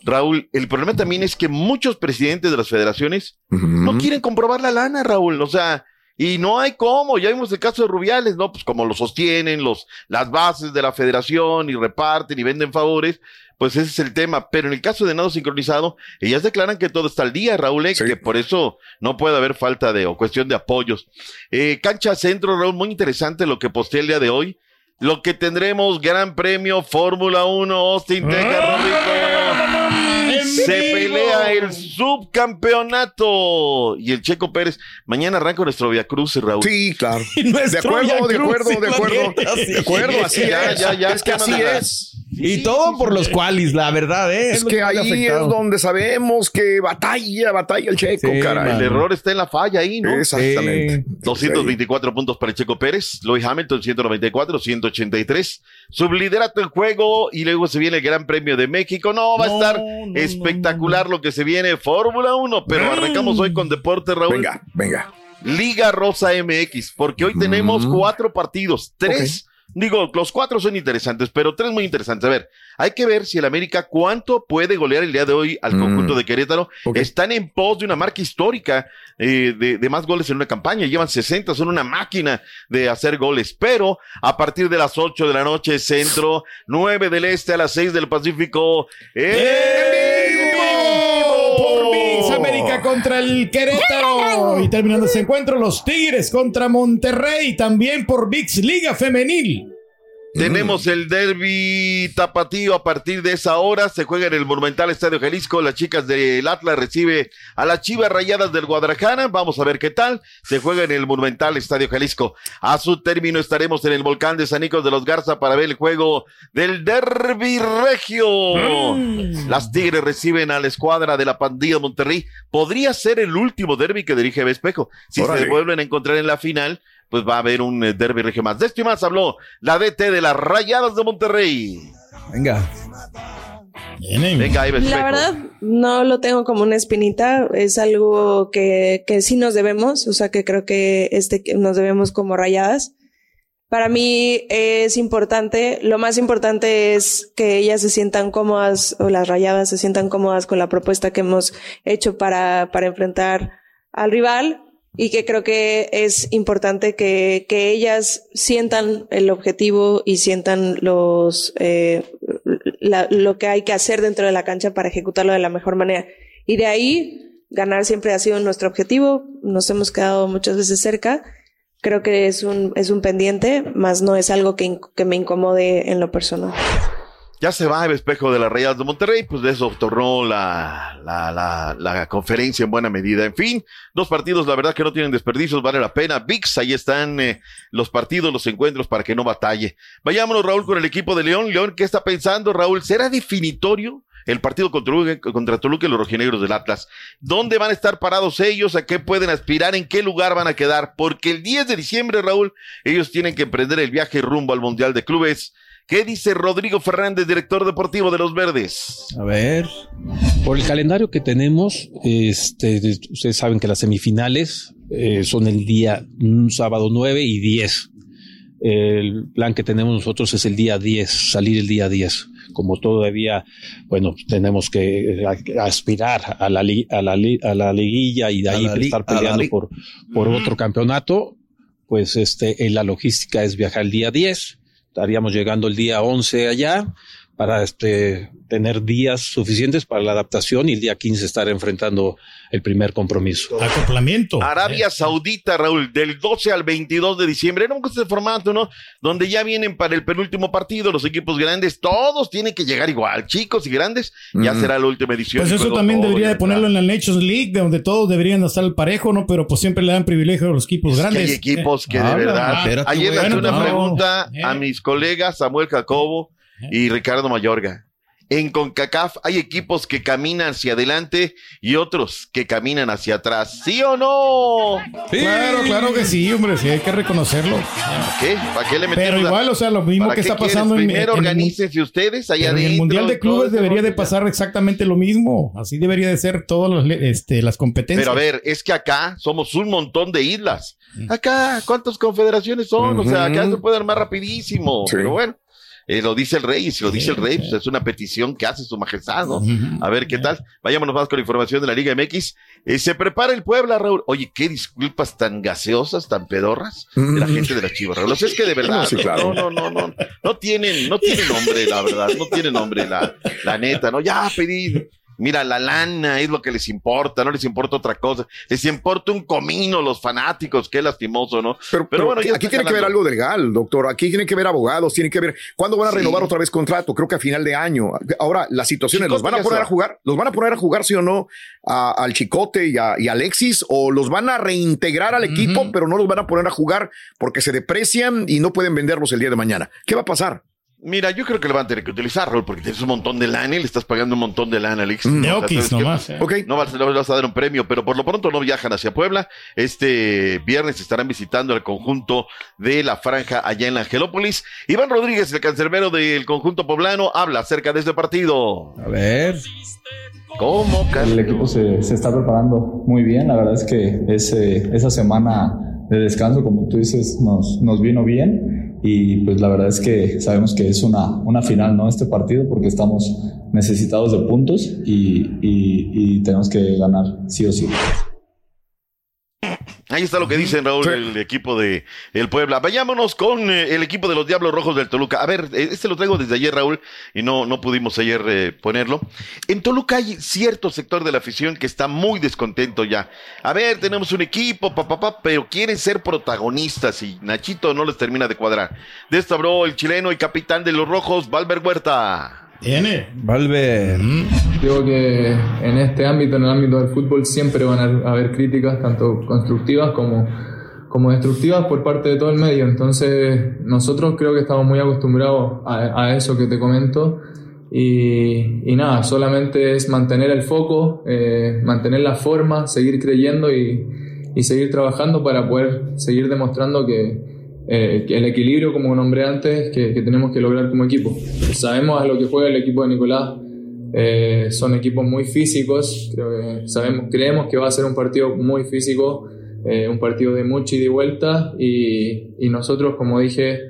Raúl, el problema también es que muchos presidentes de las federaciones no quieren comprobar la lana, Raúl. O sea, y no hay cómo. Ya vimos el caso de Rubiales, ¿no? Pues como lo sostienen los, las bases de la federación y reparten y venden favores, pues ese es el tema. Pero en el caso de nado sincronizado, ellas declaran que todo está al día, Raúl, ¿eh? que por eso no puede haber falta de o cuestión de apoyos. Eh, cancha centro, Raúl, muy interesante lo que posté el día de hoy. Lo que tendremos, Gran Premio Fórmula 1, Austin, Texas, el subcampeonato. Y el Checo Pérez. Mañana arranca nuestro Via Cruz, Raúl. Sí, claro. De acuerdo, de acuerdo, de acuerdo. De acuerdo, así Ya, es. ya, ya, es que así es. y todo por los cualis, la verdad, ¿eh? Es lo que ahí afectado. es donde sabemos que batalla, batalla el checo, Sí, caray. El error está en la falla ahí, ¿no? Exactamente. 224 puntos para el Checo Pérez, Lewis Hamilton 194, 183, subliderato en juego y luego se viene el Gran Premio de México. No, va a No, estar no, espectacular lo que se viene Fórmula 1, pero arrancamos hoy con deporte, Raúl. Venga, venga. Liga Rosa MX, porque hoy tenemos cuatro partidos, tres. Digo, los cuatro son interesantes, pero tres muy interesantes. A ver, hay que ver si el América cuánto puede golear el día de hoy al Mm. conjunto de Querétaro. Están en pos de una marca histórica eh, de, de más goles en una campaña. Llevan 60, son una máquina de hacer goles. Pero a partir de las 8 de la noche, centro, 9 del este a las 6 del Pacífico. Mix América contra el Querétaro. Y terminando ese encuentro, los Tigres contra Monterrey. También por VIX Liga Femenil. Tenemos el derby tapatío a partir de esa hora. Se juega en el Monumental Estadio Jalisco. Las chicas del Atlas recibe a las Chivas Rayadas del Guadalajara. Vamos a ver qué tal. Se juega en el Monumental Estadio Jalisco. A su término estaremos en el volcán de San Nicos de los Garza para ver el juego del derby regio. Las Tigres reciben a la escuadra de la pandilla Monterrey. Podría ser el último derby que dirige Espejo. Si Órale. se vuelven a encontrar en la final, pues va a haber un eh, derby regio más. De esto y más habló la DT de las Rayadas de Monterrey. Venga. Venga, La verdad, no lo tengo como una espinita, es algo que, que sí nos debemos, o sea que creo que este nos debemos como rayadas. Para mí es importante, lo más importante es que ellas se sientan cómodas o las rayadas se sientan cómodas con la propuesta que hemos hecho para, para enfrentar al rival y que creo que es importante que, que ellas sientan el objetivo y sientan los eh, la- lo que hay que hacer dentro de la cancha para ejecutarlo de la mejor manera. Y de ahí, ganar siempre ha sido nuestro objetivo, nos hemos quedado muchas veces cerca, creo que es un, es un pendiente, más no es algo que, que me incomode en lo personal. Ya se va el espejo de las Rayadas de Monterrey, pues de eso tornó la, la, conferencia en buena medida. En fin, dos partidos, la verdad que no tienen desperdicios, vale la pena. VIX, ahí están eh, los partidos, los encuentros para que no batalle. Vayámonos, Raúl, con el equipo de León. León, ¿qué está pensando, Raúl? ¿Será definitorio el partido contra contra Toluca y los rojinegros del Atlas? ¿Dónde van a estar parados ellos? ¿A qué pueden aspirar? ¿En qué lugar van a quedar? Porque el 10 de diciembre, Raúl, ellos tienen que emprender el viaje rumbo al Mundial de Clubes. ¿Qué dice Rodrigo Fernández, director deportivo de los Verdes? A ver, por el calendario que tenemos, este, ustedes saben que las semifinales eh, son el día un sábado 9 y 10. El plan que tenemos nosotros es el día 10, salir el día 10. Como todavía, bueno, tenemos que eh, aspirar a la, li- a la, li- a la liguilla y de ahí li- estar peleando por otro campeonato, pues este, en la logística es viajar el día 10 estaríamos llegando el día 11 allá para este, tener días suficientes para la adaptación y el día 15 estar enfrentando el primer compromiso. Acoplamiento. Arabia Saudita, Raúl, del 12 al 22 de diciembre. Gusta ese formato, ¿no? Donde ya vienen para el penúltimo partido los equipos grandes. Todos tienen que llegar igual, chicos y grandes. Ya Mm. será la última edición. Pues eso también debería de ponerlo en la Nations League, de donde todos deberían estar al parejo, ¿no? Pero pues siempre le dan privilegio a los equipos Es que grandes. hay equipos que de Ah, verdad. espérate, Ayer le hice una no. pregunta Eh. a mis colegas Samuel Jacobo y Ricardo Mayorga. En CONCACAF hay equipos que caminan hacia adelante y otros que caminan hacia atrás. ¿Sí o no? Claro, claro que sí, hombre, sí, hay que reconocerlo. ¿Qué? ¿Para qué le metemos Pero la- igual, o sea, lo mismo ¿Para que está quieres? pasando en, Primero organícense ustedes allá en el Mundial de Clubes debería de pasar exactamente lo mismo. Así debería de ser todas las, este, las competencias. Pero a ver, es que acá somos un montón de islas. Acá, ¿cuántas confederaciones son? O sea, acá se puede armar rapidísimo. Pero bueno, eh, lo dice el rey, y si lo dice el rey, pues es una petición que hace su majestad, ¿no? A ver qué tal. Vayámonos más con la información de la Liga MX. Eh, se prepara el Puebla, Raúl. Oye, qué disculpas tan gaseosas, tan pedorras de la gente de la Chivas, Raúl. O sea, es que de verdad, No, sí, claro. no, no, no, no, no tienen, no tienen nombre, la verdad, no tienen nombre, la, la neta, ¿no? Ya pedí. Mira, la lana es lo que les importa, no les importa otra cosa. Les importa un comino los fanáticos, qué lastimoso, ¿no? Pero, Pero bueno, aquí tiene que ver algo legal, doctor. Aquí tiene que ver abogados, tiene que ver cuándo van a Sí. renovar otra vez contrato. Creo que a final de año. Ahora, las situaciones, ¿los van a poner a jugar? ¿Los van a poner a jugar, sí o no, a- al Chicote y a, y a Alexis? ¿O los van a reintegrar al equipo, pero no los van a poner a jugar porque se deprecian y no pueden venderlos el día de mañana? ¿Qué va a pasar? Mira, yo creo que le van a tener que utilizar, Raúl, porque tienes un montón de lana y le estás pagando un montón de lana, Alex. De O nomás, eh. No vas, no vas a dar un premio, pero por lo pronto no viajan hacia Puebla. Este viernes estarán visitando el conjunto de la franja allá en la Angelópolis. Iván Rodríguez, el cancerbero del conjunto poblano, habla acerca de este partido. A ver. ¿Cómo, El equipo se, se está preparando muy bien. La verdad es que ese, esa semana de descanso, como tú dices, nos, nos vino bien. Y pues la verdad es que sabemos que es una, una final, ¿no? Este partido, porque estamos necesitados de puntos y, y- y tenemos que ganar sí o sí. Ahí está lo que dicen Raúl, el equipo de el Puebla. Vayámonos con eh, el equipo de los Diablos Rojos del Toluca. A ver, eh, este lo traigo desde ayer, Raúl, y no, no pudimos ayer eh, ponerlo. En Toluca hay cierto sector de la afición que está muy descontento ya. A ver, tenemos un equipo, papá, pero quieren ser protagonistas y Nachito no les termina de cuadrar. De esto habló el chileno y capitán de los Rojos, Valver Huerta. Tiene. Valver. Digo que en este ámbito, en el ámbito del fútbol, siempre van a haber críticas, tanto constructivas como, como destructivas por parte de todo el medio. Entonces, nosotros creo que estamos muy acostumbrados a, a eso que te comento. Y, y nada, solamente es mantener el foco, eh, mantener la forma, seguir creyendo y, y seguir trabajando para poder seguir demostrando que, eh, el equilibrio, como nombré antes, que, que tenemos que lograr como equipo. Sabemos a lo que juega el equipo de Nicolás, eh, son equipos muy físicos, creo que sabemos, creemos que va a ser un partido muy físico, eh, un partido de mucha ida y vuelta y, y nosotros, como dije,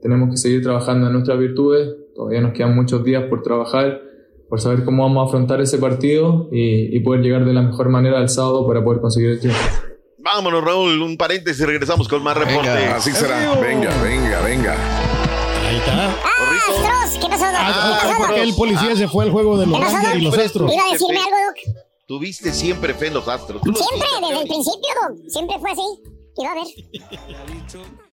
tenemos que seguir trabajando en nuestras virtudes, todavía nos quedan muchos días por trabajar, por saber cómo vamos a afrontar ese partido y, y poder llegar de la mejor manera al sábado para poder conseguir el triunfo. Vámonos, Raúl, un paréntesis y regresamos con más reporte. Así será. Venga, venga, venga. Ahí está. ¡Astros! ¿Qué pasó, Doc? Ah, ¿Qué pasó, porque Doc? el policía se fue al juego de los ¿Qué pasó, Rangers y los Doc? Astros. ¿Iba a decirme algo, Doc? Tuviste siempre fe en los astros. Siempre, desde el principio, Doc. Siempre fue así. Y va a ver.